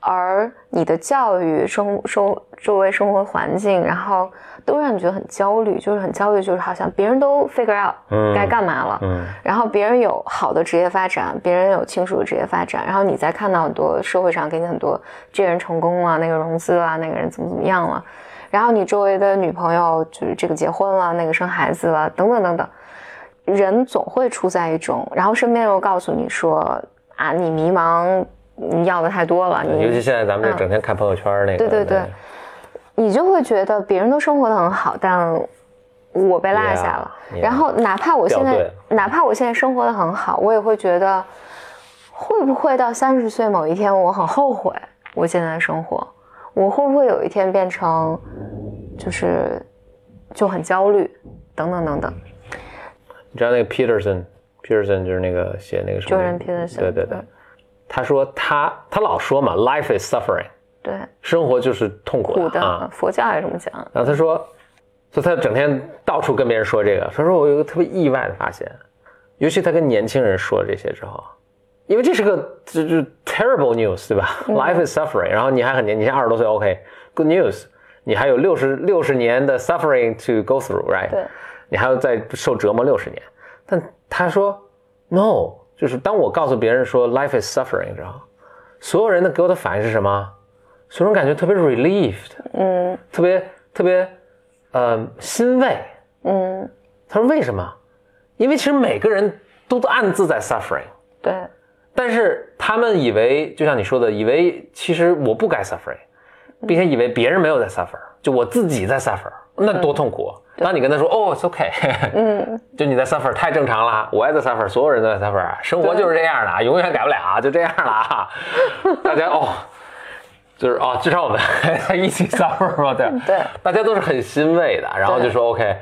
Speaker 2: 而你的教育、生生周围生活环境，然后都让你觉得很焦虑，就是很焦虑，就是好像别人都 figure out
Speaker 1: 嗯
Speaker 2: 该干嘛了，
Speaker 1: 嗯。
Speaker 2: 然后别人有好的职业发展，别人有清楚的职业发展，然后你再看到很多社会上给你很多这人成功了，那个融资了，那个人怎么怎么样了，然后你周围的女朋友就是这个结婚了，那个生孩子了，等等等等，人总会处在一种，然后身边又告诉你说啊，你迷茫，你要的太多了，你
Speaker 1: 尤其现在咱们这
Speaker 2: 嗯
Speaker 1: 整天看朋友圈那个，
Speaker 2: 对对对你就会觉得别人都生活的很好，但我被落下了。然后哪怕我现在，哪怕我现在生活的很好，我也会觉得，会不会到三十岁某一天，我很后悔我现在的生活？我会不会有一天变成，就是就很焦虑，等等等等。
Speaker 1: 你知道那个 Peterson，Peterson 就是那个写那个什么
Speaker 2: Jordan Peterson，
Speaker 1: 对对对
Speaker 2: 嗯，
Speaker 1: 他说他他老说嘛，life is suffering，
Speaker 2: 对，
Speaker 1: 生活就是痛苦
Speaker 2: 苦的、
Speaker 1: 啊。
Speaker 2: 佛教还是这么讲。
Speaker 1: 然后他说，所以他整天到处跟别人说这个。他说我有个特别意外的发现，尤其他跟年轻人说这些之后，因为这是个这这 terrible news 对吧、l i f e is suffering，然后你还很年，你现在二十多岁，OK，good、news，你还有六十六十年的 suffering to go through，right？
Speaker 2: 对，
Speaker 1: 你还要再受折磨六十年。但他说 no，就是当我告诉别人说 life is suffering 之后，所有人的给我的反应是什么？所有人感觉特别 relieved，
Speaker 2: 嗯
Speaker 1: 特别特别呃欣慰。
Speaker 2: 嗯，
Speaker 1: 他说为什么？因为其实每个人都暗自在 suffering，
Speaker 2: 对
Speaker 1: 但是他们以为，就像你说的，以为其实我不该 suffering，并且以为别人没有在 suffer，就我自己在 suffer，那多痛苦。当你跟他说哦，it's okay，
Speaker 2: 嗯，
Speaker 1: 就你在 suffer 太正常了，我也在 suffer，所有人都在 suffer，生活就是这样的，永远改不了，就这样了啊。大家哦，就是哦，至少我们还一起 suffer 嘛，对
Speaker 2: 对，
Speaker 1: 大家都是很欣慰的，然后就说 OK，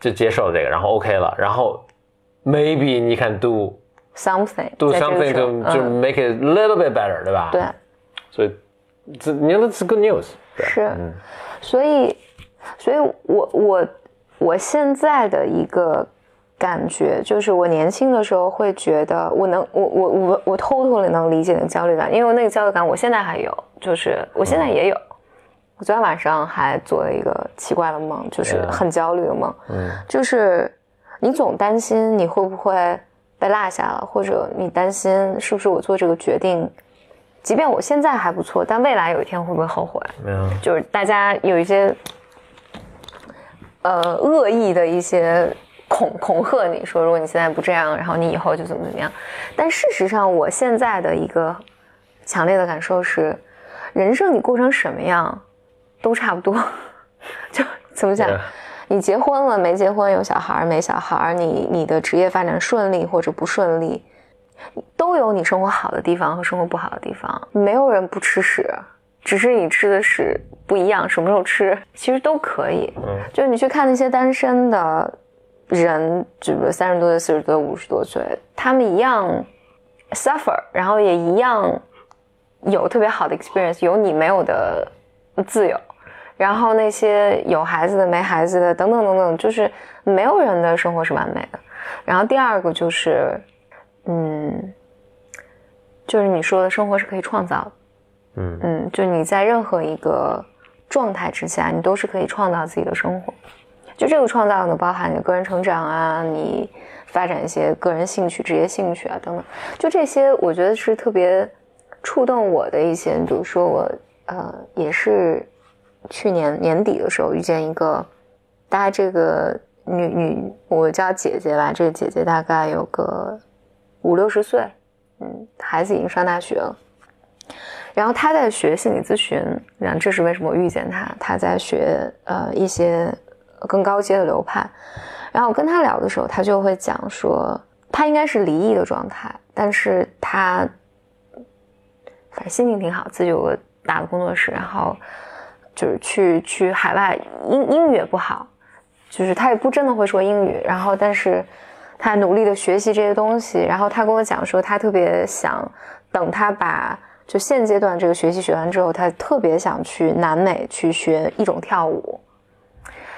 Speaker 1: 就接受这个，然后 OK 了，然后 maybe 你 can do
Speaker 2: something
Speaker 1: do
Speaker 2: 在这个
Speaker 1: something to 就
Speaker 2: 嗯
Speaker 1: make it a little bit better，对吧？
Speaker 2: 对。
Speaker 1: 所以这你说 that's good news，对
Speaker 2: 是。
Speaker 1: 嗯，
Speaker 2: 所以，所以我我我现在的一个感觉就是，我年轻的时候会觉得，我能，我我我我 totally 能理解那个焦虑感，因为那个焦虑感我现在还有，就是我现在也有。我昨天晚上还做了一个奇怪的梦，就是很焦虑的梦，
Speaker 1: 嗯。
Speaker 2: 就是你总担心你会不会被落下了，或者你担心是不是我做这个决定，即便我现在还不错，但未来有一天会不会后悔？
Speaker 1: 没有，
Speaker 2: 就是大家有一些呃恶意的一些恐恐吓你说，如果你现在不这样，然后你以后就怎么怎么样。但事实上，我现在的一个强烈的感受是，人生你过成什么样都差不多。就怎么讲你结婚了没结婚，有小孩没小孩，你你的职业发展顺利或者不顺利，都有你生活好的地方和生活不好的地方。没有人不吃屎，只是你吃的屎不一样，什么时候吃其实都可以。
Speaker 1: 嗯
Speaker 2: 就是你去看那些单身的人，就比如三十多岁、四十多岁、五十多岁，他们一样 suffer，然后也一样有特别好的 experience，有你没有的自由。然后那些有孩子的、没孩子的，等等等等，就是没有人的生活是完美的。然后第二个就是，嗯，就是你说的生活是可以创造的，
Speaker 1: 嗯
Speaker 2: 嗯，就你在任何一个状态之下，你都是可以创造自己的生活。就这个创造呢，包含你的个人成长啊，你发展一些个人兴趣、职业兴趣啊等等，就这些，我觉得是特别触动我的一些，比如说我呃也是去年年底的时候遇见一个，大概这个女女我叫姐姐吧，这个姐姐大概有个五六十岁，嗯，孩子已经上大学了，然后他在学心理咨询，然后这是为什么我遇见他？他在学呃一些更高阶的流派，然后我跟他聊的时候，他就会讲说，他应该是离异的状态，但是他。反正心情挺好，自己有个大的工作室，然后就是去去海外，英英语也不好，就是他也不真的会说英语，然后但是他努力的学习这些东西，然后他跟我讲说，他特别想等他把就现阶段这个学习学完之后，他特别想去南美去学一种跳舞，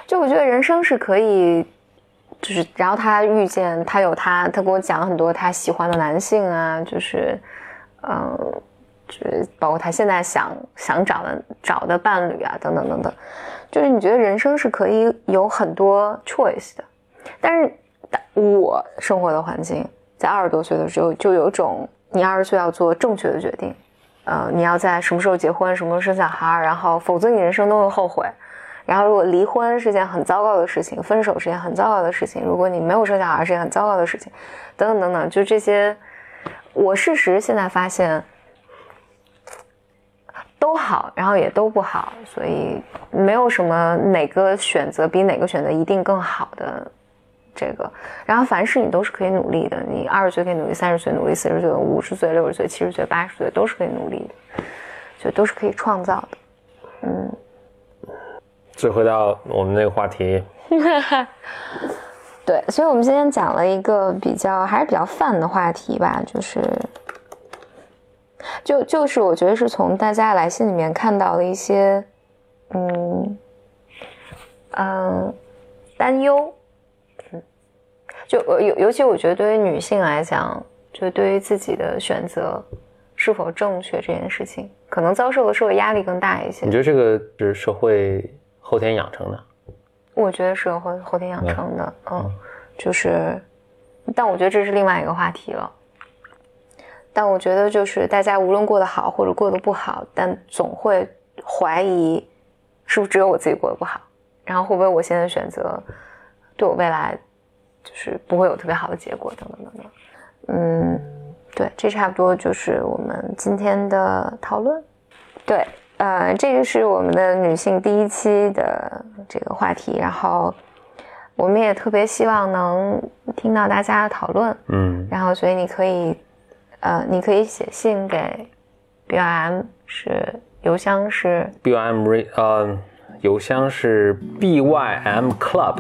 Speaker 2: 就我觉得人生是可以，就是然后他遇见他有他，他给我讲很多他喜欢的男性啊，就是嗯。就是包括他现在想想找的找的伴侣啊，等等等等，就是你觉得人生是可以有很多 choice 的，但是我生活的环境在二十多岁的时候就有种你二十岁要做正确的决定，呃，你要在什么时候结婚，什么时候生小孩，然后否则你人生都会后悔。然后如果离婚是件很糟糕的事情，分手是件很糟糕的事情，如果你没有生小孩是件很糟糕的事情，等等等等，就这些，我事实现在发现。都好，然后也都不好，所以没有什么哪个选择比哪个选择一定更好的这个。然后凡事你都是可以努力的，你二十岁可以努力，三十岁努力，四十岁、五十岁、六十岁、七十岁、八十岁都是可以努力的，就都是可以创造的。嗯。
Speaker 1: 再回到我们那个话题。
Speaker 2: 对，所以我们今天讲了一个比较还是比较泛的话题吧，就是。就就是我觉得是从大家来信里面看到的一些，嗯嗯担忧，嗯，就尤尤其我觉得对于女性来讲，就对于自己的选择是否正确这件事情，可能遭受的社会压力更大一些。
Speaker 1: 你觉得这个是社会后天养成的？
Speaker 2: 我觉得社会后天养成的，嗯，就是，但我觉得这是另外一个话题了。但我觉得，就是大家无论过得好或者过得不好，但总会怀疑，是不是只有我自己过得不好？然后会不会我现在选择，对我未来，就是不会有特别好的结果？等等等等。嗯，对，这差不多就是我们今天的讨论。对，呃，这个是我们的女性第一期的这个话题，然后我们也特别希望能听到大家的讨论。嗯，然后所以你可以。呃，你可以写信给 B Y M，是邮箱是
Speaker 1: B Y M re 呃，邮箱是 B Y M Club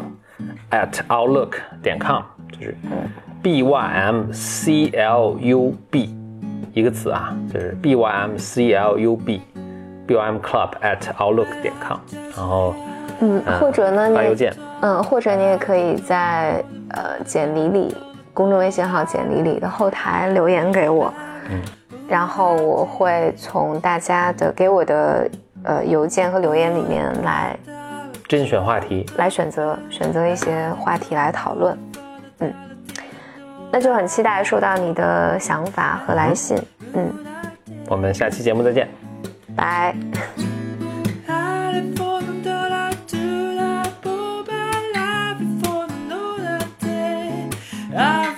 Speaker 1: at Outlook 点 com，就是 B Y M C L U B 一个词啊，就是 B Y M C L U B B Y M Club at Outlook 点 com，然后
Speaker 2: 嗯，或者呢，
Speaker 1: 发邮件，
Speaker 2: 嗯，或者你也可以在呃简历里。公众微信号简历里的后台留言给我，嗯，然后我会从大家的给我的呃邮件和留言里面来
Speaker 1: 甄选话题
Speaker 2: 来选择，选择一些话题来讨论。嗯，那就很期待收到你的想法和来信。嗯，
Speaker 1: 我们下期节目再见。
Speaker 2: 拜。啊。